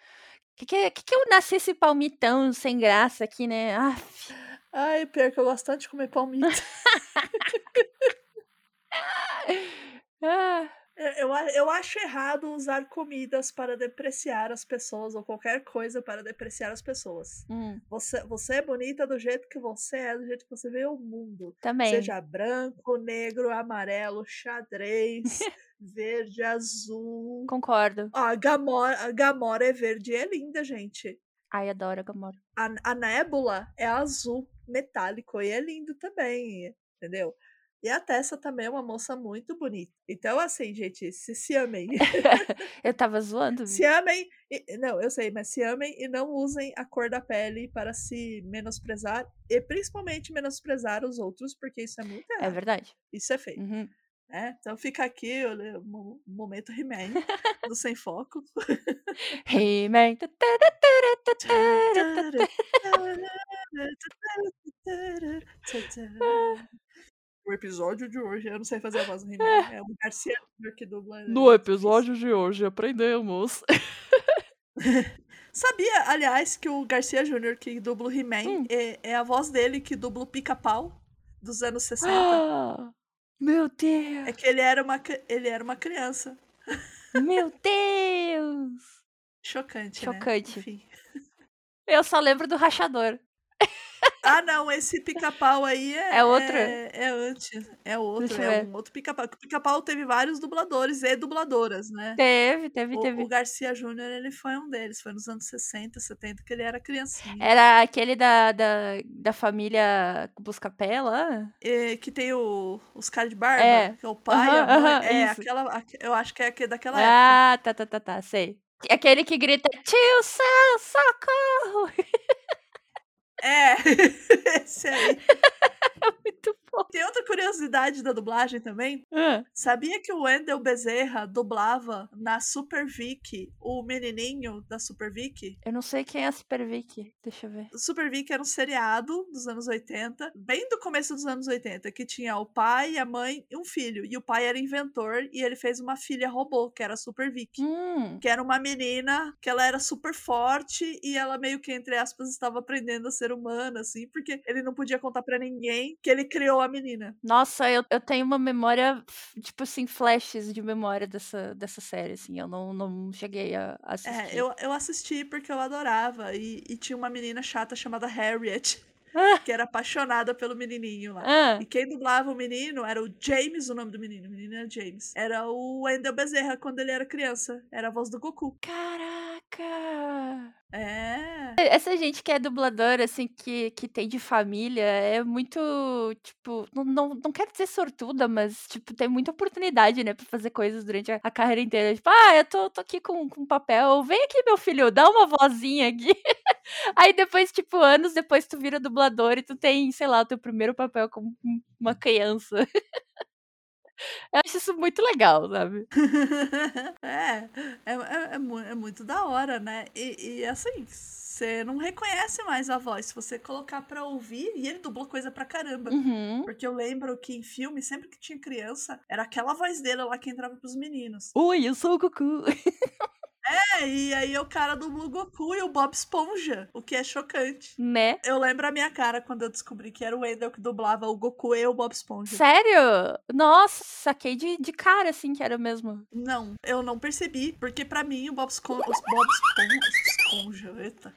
[SPEAKER 2] Que que, que que eu nasci esse palmitão sem graça aqui, né? Aff.
[SPEAKER 1] Ai, pior que eu gosto tanto de comer palmito.
[SPEAKER 2] ah.
[SPEAKER 1] Eu, eu acho errado usar comidas para depreciar as pessoas ou qualquer coisa para depreciar as pessoas.
[SPEAKER 2] Hum.
[SPEAKER 1] Você, você é bonita do jeito que você é, do jeito que você vê o mundo.
[SPEAKER 2] Também.
[SPEAKER 1] Seja branco, negro, amarelo, xadrez, verde, azul.
[SPEAKER 2] Concordo.
[SPEAKER 1] Ó, a Gamora, a Gamora é verde e é linda, gente.
[SPEAKER 2] Ai, adoro a Gamora.
[SPEAKER 1] A, a Nébula é azul metálico e é lindo também, entendeu? E a Tessa também é uma moça muito bonita. Então, assim, gente, se se amem.
[SPEAKER 2] Eu tava zoando.
[SPEAKER 1] se amem. E, não, eu sei, mas se amem e não usem a cor da pele para se menosprezar. E principalmente menosprezar os outros, porque isso é muito errado.
[SPEAKER 2] É verdade.
[SPEAKER 1] Isso é feio.
[SPEAKER 2] Uhum.
[SPEAKER 1] Né? Então fica aqui o mo- momento He-Man do Sem Foco.
[SPEAKER 2] He-Man.
[SPEAKER 1] O episódio de hoje, eu não sei fazer a voz do He-Man. É o Garcia que dubla.
[SPEAKER 2] No episódio de hoje aprendemos.
[SPEAKER 1] Sabia, aliás, que o Garcia Júnior que dubla o He-Man
[SPEAKER 2] Hum.
[SPEAKER 1] é, é a voz dele que dubla o Pica-Pau dos anos 60?
[SPEAKER 2] Ah, Meu
[SPEAKER 1] É
[SPEAKER 2] Deus!
[SPEAKER 1] que ele era uma, ele era uma criança.
[SPEAKER 2] Meu Deus!
[SPEAKER 1] Chocante,
[SPEAKER 2] Chocante.
[SPEAKER 1] né?
[SPEAKER 2] Eu só lembro do rachador.
[SPEAKER 1] Ah, não, esse pica-pau aí é.
[SPEAKER 2] É outro?
[SPEAKER 1] É, é antes. É outro. É um outro pica-pau. O pica-pau teve vários dubladores e dubladoras, né?
[SPEAKER 2] Teve, teve,
[SPEAKER 1] O,
[SPEAKER 2] teve.
[SPEAKER 1] o Garcia Júnior, ele foi um deles. Foi nos anos 60, 70, que ele era criancinha.
[SPEAKER 2] Era aquele da, da, da família Buscapé lá?
[SPEAKER 1] E que tem o, os caras de barba,
[SPEAKER 2] É.
[SPEAKER 1] que é o pai, a mãe. é,
[SPEAKER 2] isso.
[SPEAKER 1] aquela. aque- Eu acho que é aquele daquela época.
[SPEAKER 2] Ah, tá, tá, tá, tá, sei. Aquele que grita, tio Sam, socorro!
[SPEAKER 1] É, esse aí.
[SPEAKER 2] Muito bom.
[SPEAKER 1] Tem outra curiosidade da dublagem também.
[SPEAKER 2] Ah,
[SPEAKER 1] Sabia que o Wendel Bezerra dublava na Super Vic o menininho da Super Vic?
[SPEAKER 2] eu não sei quem é a Super Vicky. Deixa eu ver.
[SPEAKER 1] O Super Vic era um seriado dos anos 80, bem do começo dos anos 80, que tinha o pai, a mãe e um filho. E o pai era inventor e ele fez uma filha robô, que era a Super Vic.
[SPEAKER 2] Hum,
[SPEAKER 1] Que era uma menina que ela era super forte e ela meio que, entre aspas, estava aprendendo a ser humana, assim, porque ele não podia contar pra ninguém que ele criou a menina.
[SPEAKER 2] nossa, eu, eu tenho uma memória, tipo assim, flashes de memória dessa, dessa série, assim. Eu não, não cheguei a assistir.
[SPEAKER 1] É, eu, eu assisti porque eu adorava. E, e tinha uma menina chata chamada Harriet,
[SPEAKER 2] Ah,
[SPEAKER 1] que era apaixonada pelo menininho lá.
[SPEAKER 2] ah,
[SPEAKER 1] E quem dublava o menino era o James, o nome do menino. O menino era James. Era o Wendell Bezerra quando ele era criança. Era a voz do Goku.
[SPEAKER 2] caraca!
[SPEAKER 1] É.
[SPEAKER 2] Essa gente que é dubladora, assim, que, que tem de família, é muito, tipo, não, não, não quero dizer sortuda, mas, tipo, tem muita oportunidade, né, pra fazer coisas durante a, a carreira inteira. Tipo, ah, eu tô, tô aqui com, com papel, vem aqui, meu filho, dá uma vozinha aqui. Aí depois, tipo, anos depois tu vira dublador e tu tem, sei lá, o teu primeiro papel como uma criança. Eu acho isso muito legal, sabe?
[SPEAKER 1] é, é, é, é mu- é muito da hora, né? E, e, assim, você não reconhece mais a voz. Se você colocar pra ouvir, e ele dublou coisa pra caramba.
[SPEAKER 2] Uhum.
[SPEAKER 1] Porque eu lembro que em filme, sempre que tinha criança, era aquela voz dele lá que entrava pros meninos.
[SPEAKER 2] Oi, eu sou o Goku.
[SPEAKER 1] É, e aí o cara dublou o Goku e o Bob Esponja, o que é chocante.
[SPEAKER 2] né?
[SPEAKER 1] Eu lembro a minha cara quando eu descobri que era o Wendell que dublava o Goku e o Bob Esponja.
[SPEAKER 2] Sério? Nossa, saquei de, de cara, assim, que era o mesmo.
[SPEAKER 1] Não, eu não percebi, porque pra mim o Bob, Bob Esponja, Esponja, eita.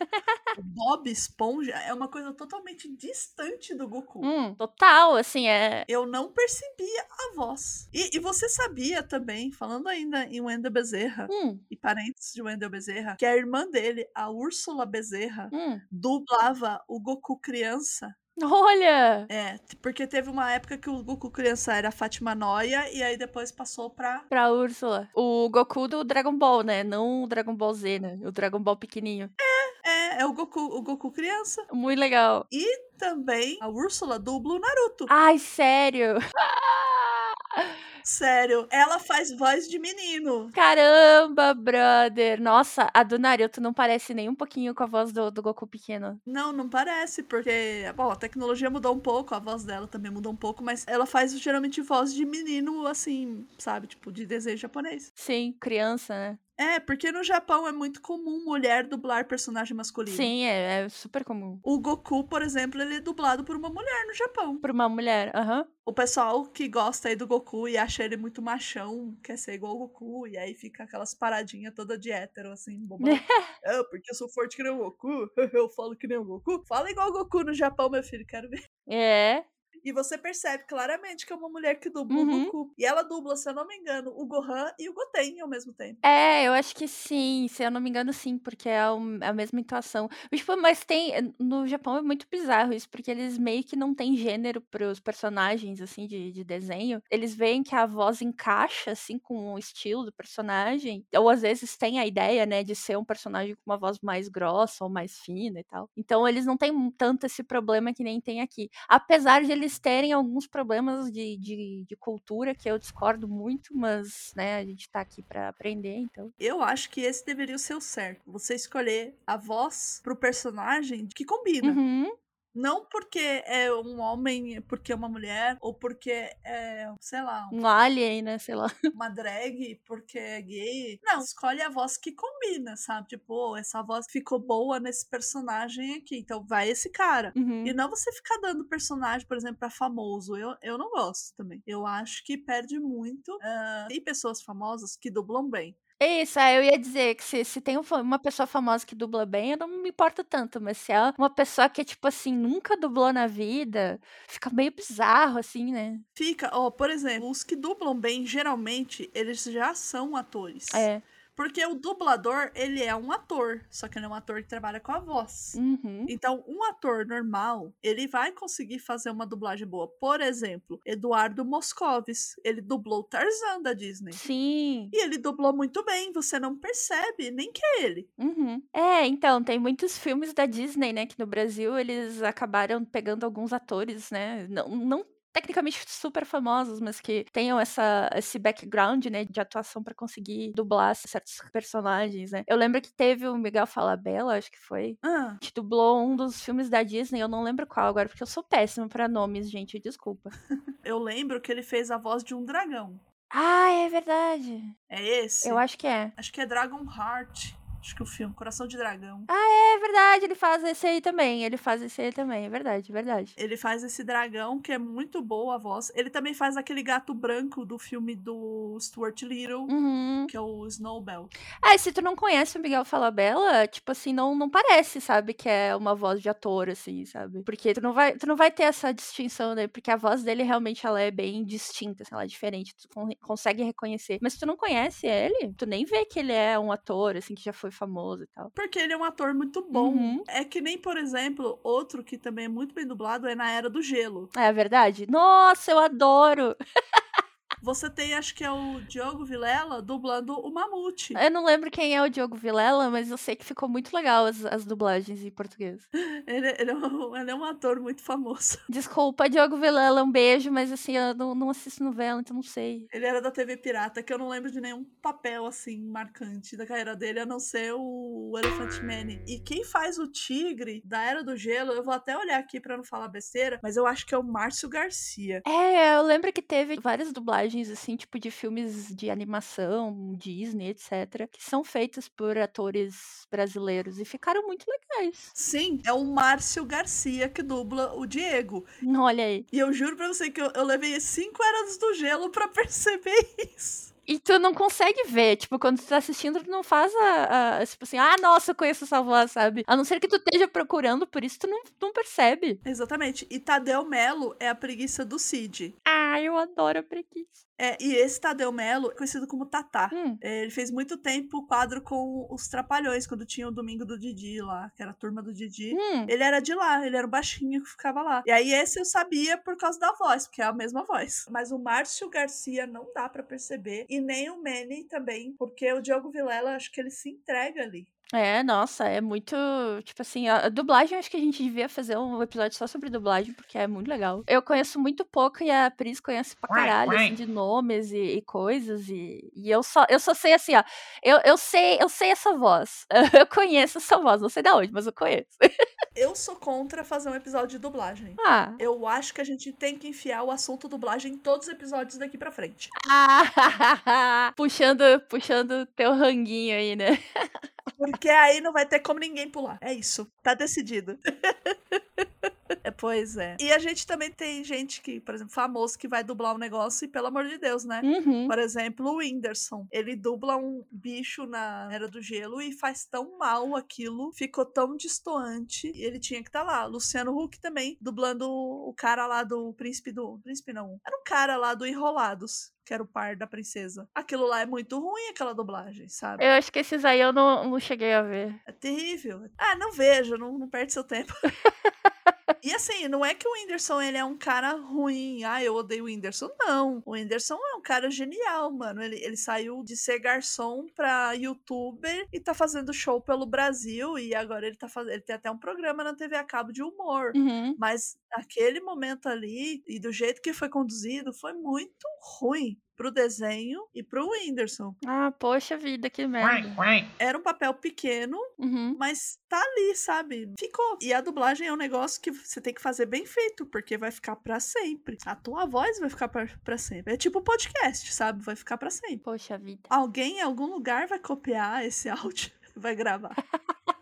[SPEAKER 1] O Bob Esponja é uma coisa totalmente distante do Goku.
[SPEAKER 2] Hum, total, assim, é.
[SPEAKER 1] Eu não percebia a voz. E, e você sabia também, falando ainda em Wendell Bezerra,
[SPEAKER 2] Hum,
[SPEAKER 1] e parentes de Wendell Bezerra, que a irmã dele, a Úrsula Bezerra,
[SPEAKER 2] hum.
[SPEAKER 1] dublava o Goku criança.
[SPEAKER 2] Olha!
[SPEAKER 1] É, porque teve uma época que o Goku criança era a Fátima Noia, e aí depois passou pra.
[SPEAKER 2] Pra Úrsula. O Goku do Dragon Ball, né? Não o Dragon Ball Z, né? O Dragon Ball pequenininho.
[SPEAKER 1] É, é o Goku, o Goku criança.
[SPEAKER 2] Muito legal.
[SPEAKER 1] Também a Úrsula dubla o Naruto.
[SPEAKER 2] Ai, sério?
[SPEAKER 1] Sério, ela faz voz de menino.
[SPEAKER 2] Caramba, brother. Nossa, a do Naruto não parece nem um pouquinho com a voz do, do Goku pequeno.
[SPEAKER 1] Não, não parece, porque, bom, a tecnologia mudou um pouco, a voz dela também mudou um pouco, mas ela faz geralmente voz de menino, assim, sabe? Tipo, de desenho japonês.
[SPEAKER 2] Sim, criança, né?
[SPEAKER 1] É, porque no Japão é muito comum mulher dublar personagem masculino.
[SPEAKER 2] Sim, é, é super comum.
[SPEAKER 1] O Goku, por exemplo, ele é dublado por uma mulher no Japão.
[SPEAKER 2] Por uma mulher, aham.
[SPEAKER 1] O pessoal que gosta aí do Goku e acha ele muito machão, quer ser igual o Goku, e aí fica aquelas paradinhas toda de hétero, assim, bobão. é, porque eu sou forte que nem o Goku, eu falo que nem o Goku. Fala igual o Goku no Japão, meu filho, quero ver.
[SPEAKER 2] É.
[SPEAKER 1] E você percebe claramente que é uma mulher que dubla
[SPEAKER 2] Uhum.
[SPEAKER 1] o Goku. E ela dubla, se eu não me engano, o Gohan e o Goten ao mesmo tempo.
[SPEAKER 2] É, eu acho que sim, se eu não me engano, sim, porque é o- a mesma entoação. Mas, Tipo, mas tem. No Japão é muito bizarro isso, porque eles meio que não têm gênero pros personagens, assim, de, de desenho. Eles veem que a voz encaixa, assim, com o estilo do personagem. Ou às vezes tem a ideia, né, de ser um personagem com uma voz mais grossa ou mais fina e tal. Então eles não têm tanto esse problema que nem tem aqui. Apesar de eles terem alguns problemas de, de, de cultura que eu discordo muito, mas, né, a gente tá aqui pra aprender, então.
[SPEAKER 1] Eu acho que esse deveria ser o certo. Você escolher a voz pro personagem que combina.
[SPEAKER 2] Uhum.
[SPEAKER 1] Não porque é um homem, porque é uma mulher, ou porque é, sei lá,
[SPEAKER 2] Um alien, né? Sei lá.
[SPEAKER 1] uma drag, porque é gay. Não, escolhe a voz que combina, sabe? Tipo, "Oh, essa voz ficou boa nesse personagem aqui, então vai esse cara.
[SPEAKER 2] Uhum.
[SPEAKER 1] E não você ficar dando personagem, por exemplo, pra famoso. Eu, eu não gosto também. Eu acho que perde muito. Ah, tem pessoas famosas que dublam bem.
[SPEAKER 2] É Isso, eu ia dizer que se, se tem um fa- uma pessoa famosa que dubla bem, eu não me importo tanto, mas se é uma pessoa que, tipo assim, nunca dublou na vida, fica meio bizarro, assim, né?
[SPEAKER 1] Fica, ó, por exemplo, os que dublam bem, geralmente, eles já são atores.
[SPEAKER 2] É.
[SPEAKER 1] Porque o dublador, ele é um ator, só que ele é um ator que trabalha com a voz.
[SPEAKER 2] Uhum.
[SPEAKER 1] Então, um ator normal, ele vai conseguir fazer uma dublagem boa. Por exemplo, Eduardo Moscovis, ele dublou Tarzan da Disney.
[SPEAKER 2] Sim.
[SPEAKER 1] E ele dublou muito bem, você não percebe nem que é ele.
[SPEAKER 2] Uhum. É, então, tem muitos filmes da Disney, né? Que no Brasil eles acabaram pegando alguns atores, né? Não, não tecnicamente super famosos, mas que tenham essa, esse background, né? De atuação pra conseguir dublar certos personagens, né? Eu lembro que teve o Miguel Falabella, acho que foi.
[SPEAKER 1] Ah,
[SPEAKER 2] Que dublou um dos filmes da Disney, eu não lembro qual agora, porque eu sou péssima pra nomes, gente, desculpa.
[SPEAKER 1] eu lembro que ele fez a voz de um dragão.
[SPEAKER 2] Ah, é verdade.
[SPEAKER 1] É esse?
[SPEAKER 2] Eu acho que é.
[SPEAKER 1] Acho que é Dragon Heart. Acho que o filme, Coração de Dragão.
[SPEAKER 2] É verdade, ele faz esse aí também. Ele faz esse aí também, é verdade, é verdade.
[SPEAKER 1] Ele faz esse dragão, que é muito boa a voz. Ele também faz aquele gato branco do filme do Stuart Little,
[SPEAKER 2] Uhum.
[SPEAKER 1] que é o Snowbell.
[SPEAKER 2] Ah, e se tu não conhece o Miguel Falabella, tipo assim, não, não parece, sabe, que é uma voz de ator, assim, sabe? Porque tu não vai, tu não vai ter essa distinção, né? Porque a voz dele realmente ela é bem distinta, assim, ela é diferente, tu con- consegue reconhecer. Mas se tu não conhece ele, tu nem vê que ele é um ator, assim, que já foi famoso e tal.
[SPEAKER 1] Porque ele é um ator muito bom.
[SPEAKER 2] Uhum.
[SPEAKER 1] É que nem, por exemplo, outro que também é muito bem dublado é na Era do Gelo.
[SPEAKER 2] É verdade? Nossa, eu adoro!
[SPEAKER 1] Você tem, acho que é o Diogo Vilela dublando o Mamute.
[SPEAKER 2] Eu não lembro quem é o Diogo Vilela, mas eu sei que ficou muito legal as, as dublagens em português.
[SPEAKER 1] Ele, ele é um, ele é um ator muito famoso.
[SPEAKER 2] Desculpa, Diogo Vilela, um beijo, mas assim, eu não, não assisto novela, então não sei.
[SPEAKER 1] Ele era da TV Pirata, que eu não lembro de nenhum papel assim marcante da carreira dele, a não ser o Elephant Man. E quem faz o Tigre da Era do Gelo, eu vou até olhar aqui pra não falar besteira, mas eu acho que é o Márcio Garcia.
[SPEAKER 2] É, eu lembro que teve várias dublagens, assim, tipo, de filmes de animação, Disney, etc., que são feitas por atores brasileiros e ficaram muito legais.
[SPEAKER 1] Sim, é o Márcio Garcia que dubla o Diego.
[SPEAKER 2] Olha aí.
[SPEAKER 1] E eu juro pra você que eu, eu levei cinco Eras do Gelo pra perceber isso.
[SPEAKER 2] E tu não consegue ver, tipo, quando tu tá assistindo, tu não faz a, a- tipo assim, ah, nossa, eu conheço essa voz, sabe? A não ser que tu esteja procurando, por isso tu não, não percebe.
[SPEAKER 1] Exatamente. E Tadeu Melo é a preguiça do Cid.
[SPEAKER 2] Ah, eu adoro a preguiça.
[SPEAKER 1] É, e esse Tadeu Melo é conhecido como Tatá.
[SPEAKER 2] Hum,
[SPEAKER 1] É, ele fez muito tempo o quadro com os Trapalhões, quando tinha o Domingo do Didi lá, que era a turma do Didi.
[SPEAKER 2] hum.
[SPEAKER 1] Ele era de lá, ele era o baixinho que ficava lá. E aí esse eu sabia por causa da voz, porque é a mesma voz. Mas o Márcio Garcia não dá pra perceber. E nem o Manny também, porque o Diogo Vilela, acho que ele se entrega ali.
[SPEAKER 2] É, nossa, é muito. Tipo assim, a a dublagem, acho que a gente devia fazer um episódio só sobre dublagem, porque é muito legal. Eu conheço muito pouco e a Pris conhece pra caralho, assim, de nomes e, e coisas. E, e eu só eu só sei assim, ó. Eu, eu sei, eu sei essa voz. Eu conheço essa voz, não sei da onde, mas eu conheço.
[SPEAKER 1] Eu sou contra fazer um episódio de dublagem.
[SPEAKER 2] Ah.
[SPEAKER 1] Eu acho que a gente tem que enfiar o assunto dublagem em todos os episódios daqui pra frente.
[SPEAKER 2] Ah, puxando, puxando teu ranguinho aí, né?
[SPEAKER 1] Porque aí não vai ter como ninguém pular. É isso. Tá decidido. É, pois é. E a gente também tem gente que, por exemplo, famoso que vai dublar um negócio e, pelo amor de Deus, né?
[SPEAKER 2] Uhum.
[SPEAKER 1] Por exemplo, o Whindersson. Ele dubla um bicho na Era do Gelo e faz tão mal aquilo, ficou tão distoante. E ele tinha que estar tá lá. Luciano Huck também, dublando o cara lá do Príncipe do. Príncipe não. Era um cara lá do Enrolados que era o par da princesa. Aquilo lá é muito ruim, aquela dublagem, sabe?
[SPEAKER 2] Eu acho que esses aí eu não, não cheguei a ver.
[SPEAKER 1] É terrível. Ah, não veja, não, não perde seu tempo. E assim, não é que o Whindersson ele é um cara ruim. Ah, eu odeio o Whindersson. Não. O Whindersson é um cara genial, mano. Ele, ele saiu de ser garçom pra youtuber e tá fazendo show pelo Brasil. E agora ele tá fazendo. Ele tem até um programa na TV a cabo de humor.
[SPEAKER 2] Uhum.
[SPEAKER 1] Mas aquele momento ali, e do jeito que foi conduzido, foi muito ruim pro desenho e pro Whindersson.
[SPEAKER 2] Ah, poxa vida, que merda.
[SPEAKER 1] Era um papel pequeno,
[SPEAKER 2] Uhum.
[SPEAKER 1] mas tá ali, sabe? Ficou. E a dublagem é um negócio que você tem que fazer bem feito, porque vai ficar pra sempre. A tua voz vai ficar pra, pra sempre. É tipo podcast, sabe? Vai ficar pra sempre.
[SPEAKER 2] Poxa vida.
[SPEAKER 1] Alguém em algum lugar vai copiar esse áudio e vai gravar.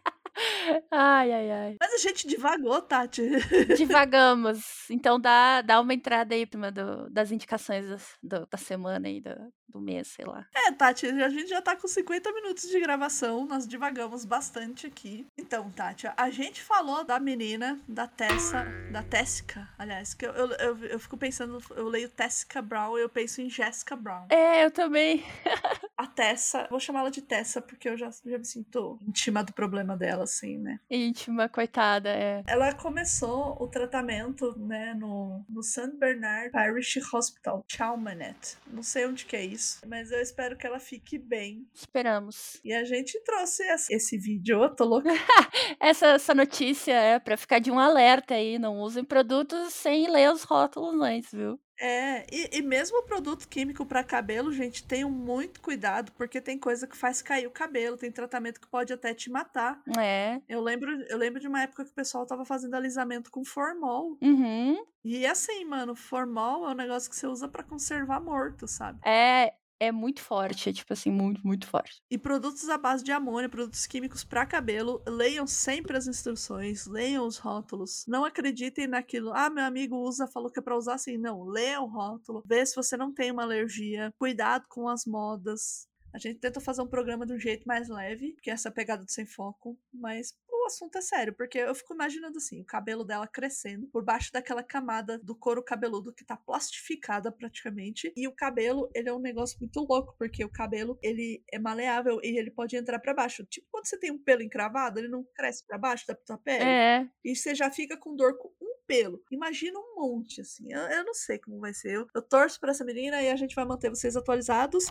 [SPEAKER 2] Ai, ai, ai.
[SPEAKER 1] Mas a gente divagou, Tati.
[SPEAKER 2] Divagamos. Então dá, dá uma entrada aí prima, do, das indicações do- da semana aí, do, do mês, sei lá.
[SPEAKER 1] É, Tati, a gente já tá com 50 minutos de gravação, nós divagamos bastante aqui. Então, Tati, a gente falou da menina, da Tessa, da Tessica, aliás, que eu, eu, eu, eu fico pensando, eu leio Tessica Brown e eu penso em Jessica Brown.
[SPEAKER 2] É, eu também.
[SPEAKER 1] A Tessa, vou chamá-la de Tessa porque eu já, já me sinto íntima do problema dela, assim, né?
[SPEAKER 2] Íntima, coitada, é.
[SPEAKER 1] Ela começou o tratamento, né, no, no St. Bernard Parish Hospital, Chalmanet. Não sei onde que é isso, mas eu espero que ela fique bem.
[SPEAKER 2] Esperamos.
[SPEAKER 1] E a gente trouxe esse, vídeo, eu tô louca.
[SPEAKER 2] Essa, essa notícia é pra ficar de um alerta aí. Não usem produtos sem ler os rótulos antes, viu?
[SPEAKER 1] É, e, e mesmo o produto químico para cabelo, gente, tenham muito cuidado, porque tem coisa que faz cair o cabelo, tem tratamento que pode até te matar.
[SPEAKER 2] É.
[SPEAKER 1] Eu lembro, eu lembro de uma época que o pessoal tava fazendo alisamento com formol.
[SPEAKER 2] Uhum.
[SPEAKER 1] E assim, mano, formol é um negócio que você usa para conservar morto, sabe?
[SPEAKER 2] É, é muito forte. É tipo assim, muito, muito forte.
[SPEAKER 1] E produtos à base de amônia, produtos químicos para cabelo, leiam sempre as instruções, leiam os rótulos. Não acreditem naquilo. Ah, meu amigo usa, falou que é para usar assim. Não, leia o rótulo, vê se você não tem uma alergia. Cuidado com as modas. A gente tenta fazer um programa de um jeito mais leve, que é essa pegada do sem foco, mas assunto é sério, porque eu fico imaginando assim, o cabelo dela crescendo por baixo daquela camada do couro cabeludo que tá plastificada praticamente, e o cabelo, ele é um negócio muito louco, porque o cabelo, ele é maleável e ele pode entrar para baixo. Tipo, quando você tem um pelo encravado, ele não cresce para baixo da tua pele,
[SPEAKER 2] É.
[SPEAKER 1] e você já fica com dor com um pelo. Imagina um monte, assim. Eu, eu não sei como vai ser. Eu, eu torço pra essa menina e a gente vai manter vocês atualizados.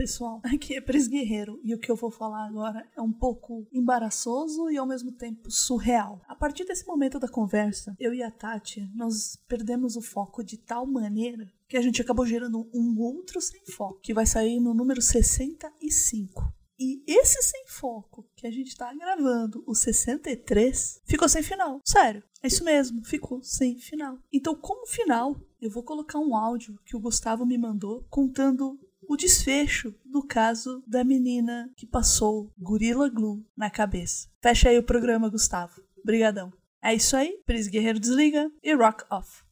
[SPEAKER 1] Pessoal, aqui é Pris Guerreiro e o que eu vou falar agora é um pouco embaraçoso e ao mesmo tempo surreal. A partir desse momento da conversa, eu e a Tati, nós perdemos o foco de tal maneira que a gente acabou gerando um outro sem foco, que vai sair no número 65. E esse sem foco que a gente tá gravando, o 63, ficou sem final. Sério, é isso mesmo, ficou sem final. Então, como final, eu vou colocar um áudio que o Gustavo me mandou contando o desfecho do caso da menina que passou Gorilla Glue na cabeça. Fecha aí o programa, Gustavo. Brigadão. É isso aí, Pris Guerreiro desliga e rock off.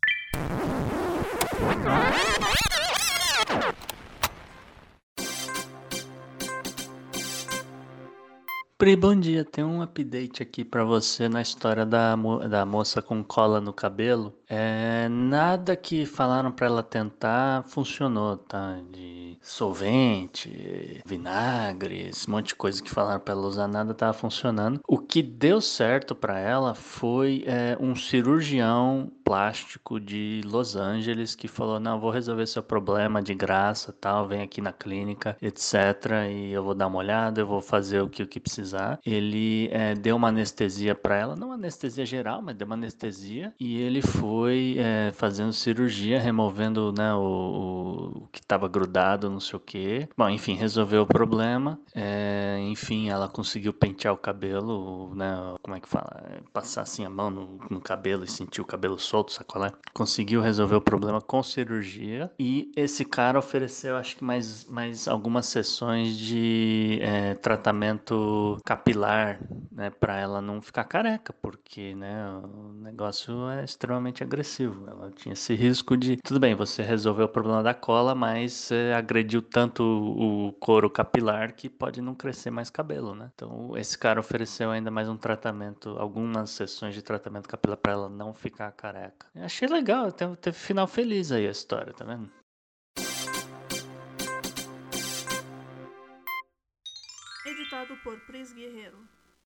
[SPEAKER 3] Pri, bom dia. Tem um update aqui pra você na história da, mo- da moça com cola no cabelo. É, nada que falaram pra ela tentar funcionou, tá? De solvente, vinagre, esse monte de coisa que falaram pra ela usar, nada tava funcionando. O que deu certo pra ela foi é, um cirurgião plástico de Los Angeles que falou: Não, vou resolver seu problema de graça, tal, vem aqui na clínica, etc. E eu vou dar uma olhada, eu vou fazer o que, o que precisar. Ele é, deu uma anestesia para ela, não anestesia geral, mas deu uma anestesia. E ele foi é, fazendo cirurgia, removendo né, o, o- que estava grudado, não sei o que. Bom, enfim, resolveu o problema. É, enfim, ela conseguiu pentear o cabelo, né? Como é que fala? Passar assim a mão no, no cabelo e sentir o cabelo solto solto, sacolé. Conseguiu resolver o problema com cirurgia. E esse cara ofereceu, acho que mais, mais algumas sessões de é, tratamento capilar, né? Pra ela não ficar careca, porque, né? O negócio é extremamente agressivo. Ela tinha esse risco de, tudo bem, você resolveu o problema da cola, mas é, agrediu tanto o couro capilar que pode não crescer mais cabelo, né? Então, esse cara ofereceu ainda mais um tratamento, algumas sessões de tratamento capilar para ela não ficar careca. Eu achei legal, teve, final feliz aí a história, tá vendo?
[SPEAKER 1] Editado por Pris Guerreiro.